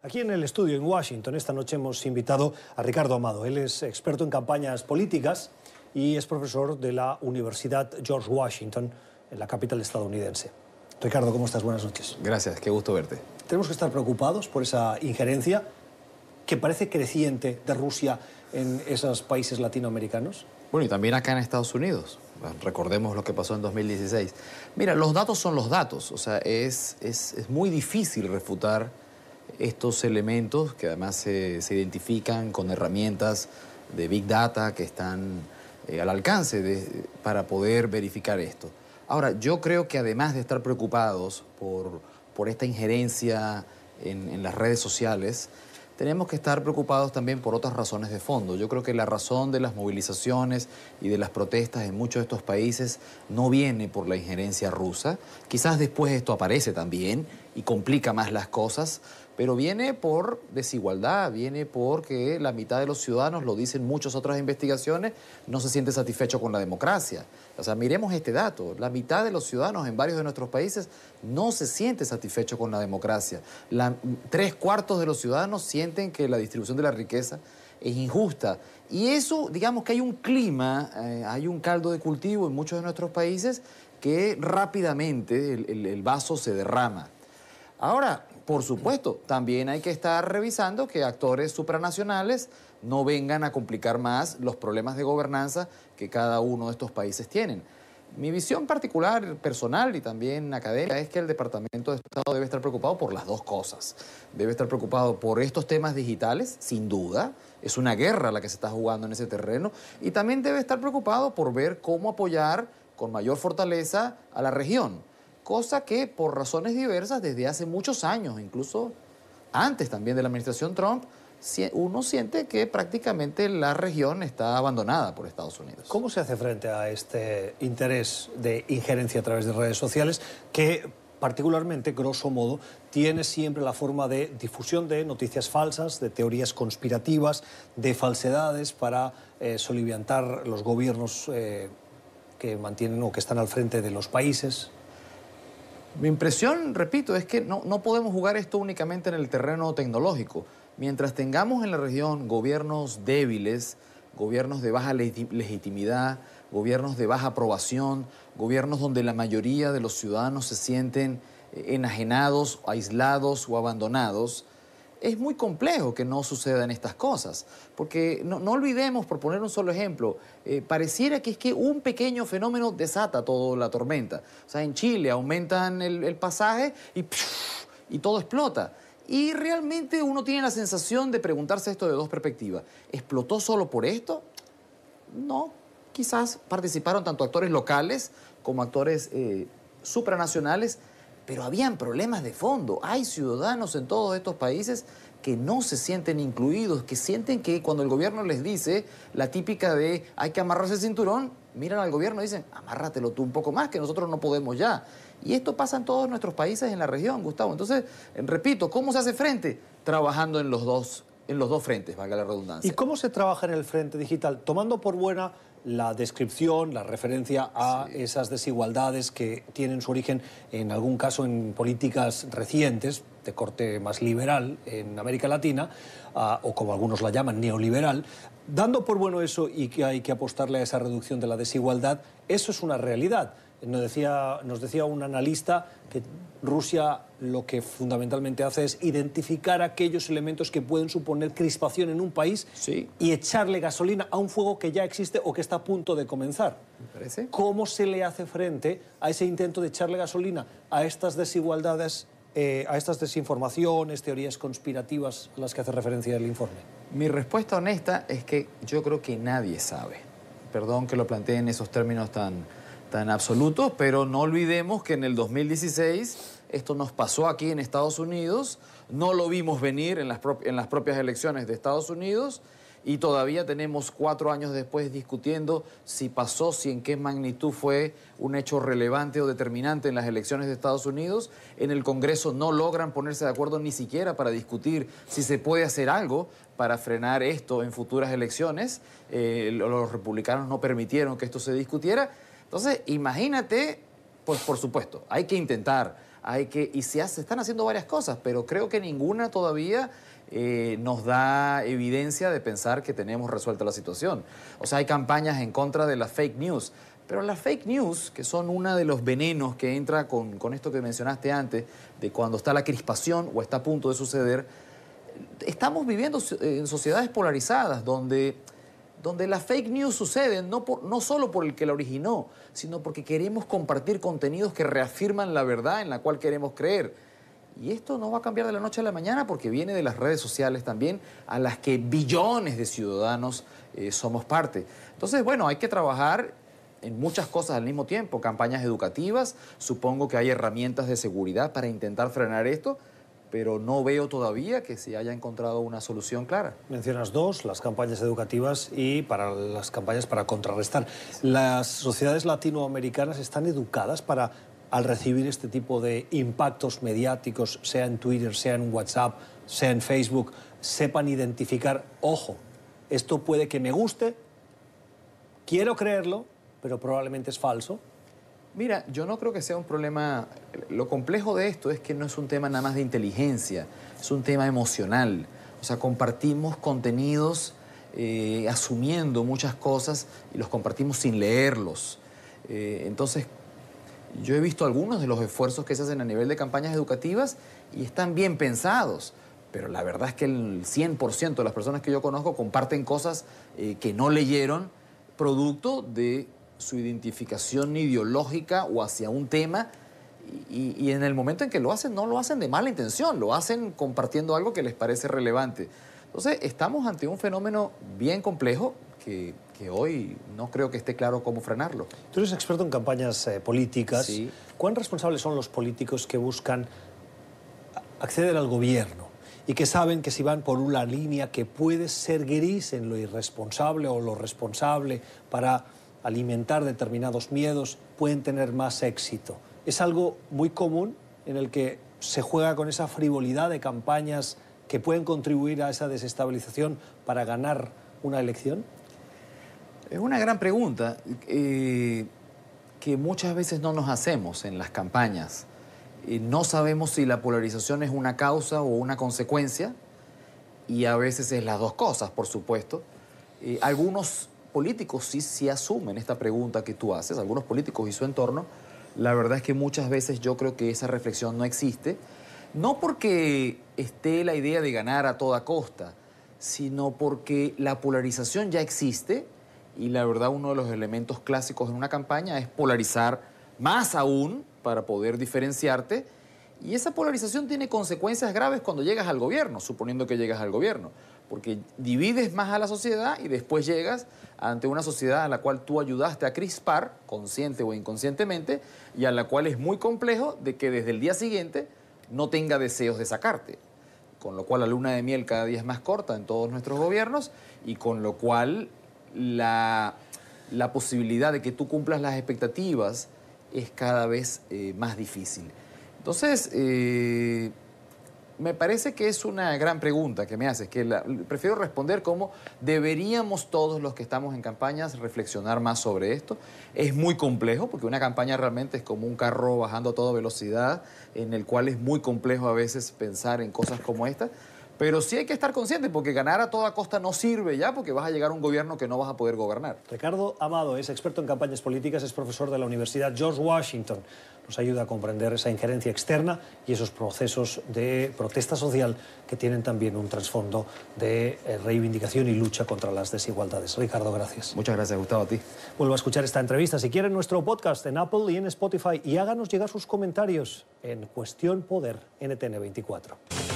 Aquí en el estudio en Washington esta noche hemos invitado a Ricardo Amado. Él es experto en campañas políticas y es profesor de la Universidad George Washington en la capital estadounidense. Ricardo, ¿cómo estás? Buenas noches. Gracias, qué gusto verte. Tenemos que estar preocupados por esa injerencia que parece creciente de Rusia en esos países latinoamericanos. Bueno, y también acá en Estados Unidos. Recordemos lo que pasó en 2016. Mira, los datos son los datos. O sea, es, es, es muy difícil refutar estos elementos que además se, identifican con herramientas de Big Data que están eh, al alcance para poder verificar esto. Ahora, yo creo que además de estar preocupados por, por esta injerencia en, en las redes sociales, tenemos que estar preocupados también por otras razones de fondo. Yo creo que la razón de las movilizaciones y de las protestas en muchos de estos países no viene por la injerencia rusa. Quizás después esto aparece también y complica más las cosas, pero viene por desigualdad, viene porque la mitad de los ciudadanos, lo dicen muchas otras investigaciones, no se siente satisfecho con la democracia. O sea, miremos este dato, la mitad de los ciudadanos en varios de nuestros países no se siente satisfecho con la democracia. tres cuartos de los ciudadanos sienten que la distribución de la riqueza es injusta. Y eso, digamos que hay un clima, eh, hay un caldo de cultivo en muchos de nuestros países que rápidamente el vaso se derrama. Ahora, por supuesto, también hay que estar revisando que actores supranacionales no vengan a complicar más los problemas de gobernanza que cada uno de estos países tienen. Mi visión particular, personal y también académica es que el Departamento de Estado debe estar preocupado por las dos cosas. Debe estar preocupado por estos temas digitales, sin duda. Es una guerra la que se está jugando en ese terreno. Y también debe estar preocupado por ver cómo apoyar con mayor fortaleza a la región cosa que por razones diversas desde hace muchos años, incluso antes también de la administración Trump, uno siente que prácticamente la región está abandonada por Estados Unidos. ¿Cómo se hace frente a este interés de injerencia a través de redes sociales que particularmente, grosso modo, tiene siempre la forma de difusión de noticias falsas, de teorías conspirativas, de falsedades para eh, soliviantar los gobiernos eh, que mantienen o que están al frente de los países? Mi impresión, repito, es que no, no podemos jugar esto únicamente en el terreno tecnológico. Mientras tengamos en la región gobiernos débiles, gobiernos de baja legitimidad, gobiernos de baja aprobación, gobiernos donde la mayoría de los ciudadanos se sienten eh, enajenados, aislados o abandonados, es muy complejo que no sucedan estas cosas, porque no, olvidemos, por poner un solo ejemplo, eh, pareciera que es que un pequeño fenómeno desata toda la tormenta. O sea, en Chile aumentan el, pasaje y, y todo explota. Y realmente uno tiene la sensación de preguntarse esto de dos perspectivas. ¿Explotó solo por esto? No, quizás participaron tanto actores locales como actores eh, supranacionales pero habían problemas de fondo. Hay ciudadanos en todos estos países que no se sienten incluidos, que sienten que cuando el gobierno les dice la típica de hay que amarrarse el cinturón, miran al gobierno y dicen, amárratelo tú un poco más, que nosotros no podemos ya. Y esto pasa en todos nuestros países en la región, Gustavo. Entonces, repito, ¿cómo se hace frente? Trabajando en los dos, en los dos frentes, valga la redundancia. ¿Y cómo se trabaja en el frente digital? Tomando por buena la descripción, la referencia a esas desigualdades que tienen su origen, en algún caso, en políticas recientes, de corte más liberal en América Latina, ah, o como algunos la llaman, neoliberal. Dando por bueno eso y que hay que apostarle a esa reducción de la desigualdad, eso es una realidad. Nos decía, nos decía un analista que Rusia lo que fundamentalmente hace es identificar aquellos elementos que pueden suponer crispación en un país y echarle gasolina a un fuego que ya existe o que está a punto de comenzar. ¿Cómo se le hace frente a ese intento de echarle gasolina a estas desigualdades, eh, a estas desinformaciones, teorías conspirativas a las que hace referencia el informe? Mi respuesta honesta es que yo creo que nadie sabe. Perdón que lo plantee en esos términos tan tan absoluto, pero no olvidemos que en el 2016 esto nos pasó aquí en Estados Unidos, no lo vimos venir en las, propias elecciones de Estados Unidos y todavía tenemos cuatro años después discutiendo si pasó, si en qué magnitud fue un hecho relevante o determinante en las elecciones de Estados Unidos. En el Congreso no logran ponerse de acuerdo ni siquiera para discutir si se puede hacer algo para frenar esto en futuras elecciones. Eh, los republicanos no permitieron que esto se discutiera. Entonces, imagínate, pues por supuesto, hay que intentar hay que, y se, están haciendo varias cosas, pero creo que ninguna todavía eh, nos da evidencia de pensar que tenemos resuelta la situación. O sea, hay campañas en contra de las fake news, pero las fake news, que son uno de los venenos que entra con, con esto que mencionaste antes, de cuando está la crispación o está a punto de suceder, estamos viviendo en sociedades polarizadas donde donde las fake news suceden no, por, no solo por el que la originó, sino porque queremos compartir contenidos que reafirman la verdad en la cual queremos creer. Y esto no va a cambiar de la noche a la mañana porque viene de las redes sociales también, a las que billones de ciudadanos eh, somos parte. Entonces, bueno, hay que trabajar en muchas cosas al mismo tiempo, campañas educativas, supongo que hay herramientas de seguridad para intentar frenar esto, pero no veo todavía que se haya encontrado una solución clara. Mencionas dos, las campañas educativas y para las campañas para contrarrestar. ¿Las sociedades latinoamericanas están educadas para, al recibir este tipo de impactos mediáticos, sea en Twitter, sea en WhatsApp, sea en Facebook, sepan identificar, ojo, esto puede que me guste, quiero creerlo, pero probablemente es falso? Mira, yo no creo que sea un problema... Lo complejo de esto es que no es un tema nada más de inteligencia, es un tema emocional. O sea, compartimos contenidos eh, asumiendo muchas cosas y los compartimos sin leerlos. Eh, entonces, yo he visto algunos de los esfuerzos que se hacen a nivel de campañas educativas y están bien pensados, pero la verdad es que el 100% de las personas que yo conozco comparten cosas eh, que no leyeron producto de su identificación ideológica o hacia un tema y, en el momento en que lo hacen no lo hacen de mala intención, lo hacen compartiendo algo que les parece relevante. Entonces estamos ante un fenómeno bien complejo que, hoy no creo que esté claro cómo frenarlo. Tú eres experto en campañas eh, políticas. ¿Cuán responsables son los políticos que buscan acceder al gobierno y que saben que si van por una línea que puede ser gris en lo irresponsable o lo responsable para alimentar determinados miedos, pueden tener más éxito. Es algo muy común en el que se juega con esa frivolidad de campañas que pueden contribuir a esa desestabilización para ganar una elección? Es una gran pregunta eh, que muchas veces no nos hacemos en las campañas. Eh, no sabemos si la polarización es una causa o una consecuencia y a veces es las dos cosas, por supuesto. Eh, algunos políticos sí, sí asumen esta pregunta que tú haces, algunos políticos y su entorno, la verdad es que muchas veces yo creo que esa reflexión no existe, no porque esté la idea de ganar a toda costa, sino porque la polarización ya existe y la verdad uno de los elementos clásicos en una campaña es polarizar más aún para poder diferenciarte y esa polarización tiene consecuencias graves cuando llegas al gobierno, suponiendo que llegas al gobierno porque divides más a la sociedad y después llegas ante una sociedad a la cual tú ayudaste a crispar, consciente o inconscientemente, y a la cual es muy complejo de que desde el día siguiente no tenga deseos de sacarte. Con lo cual la luna de miel cada día es más corta en todos nuestros gobiernos y con lo cual la, posibilidad de que tú cumplas las expectativas es cada vez eh, más difícil. Entonces, eh, me parece que es una gran pregunta que me haces, que prefiero responder como deberíamos todos los que estamos en campañas reflexionar más sobre esto. Es muy complejo porque una campaña realmente es como un carro bajando a toda velocidad, en el cual es muy complejo a veces pensar en cosas como esta. Pero sí hay que estar consciente porque ganar a toda costa no sirve ya porque vas a llegar a un gobierno que no vas a poder gobernar. Ricardo Amado es experto en campañas políticas, es profesor de la Universidad George Washington. Nos ayuda a comprender esa injerencia externa y esos procesos de protesta social que tienen también un trasfondo de eh, reivindicación y lucha contra las desigualdades. Ricardo, gracias. Muchas gracias, Gustavo, a ti. Vuelvo a escuchar esta entrevista si quieren nuestro podcast en Apple y en Spotify y háganos llegar sus comentarios en Cuestión Poder NTN24.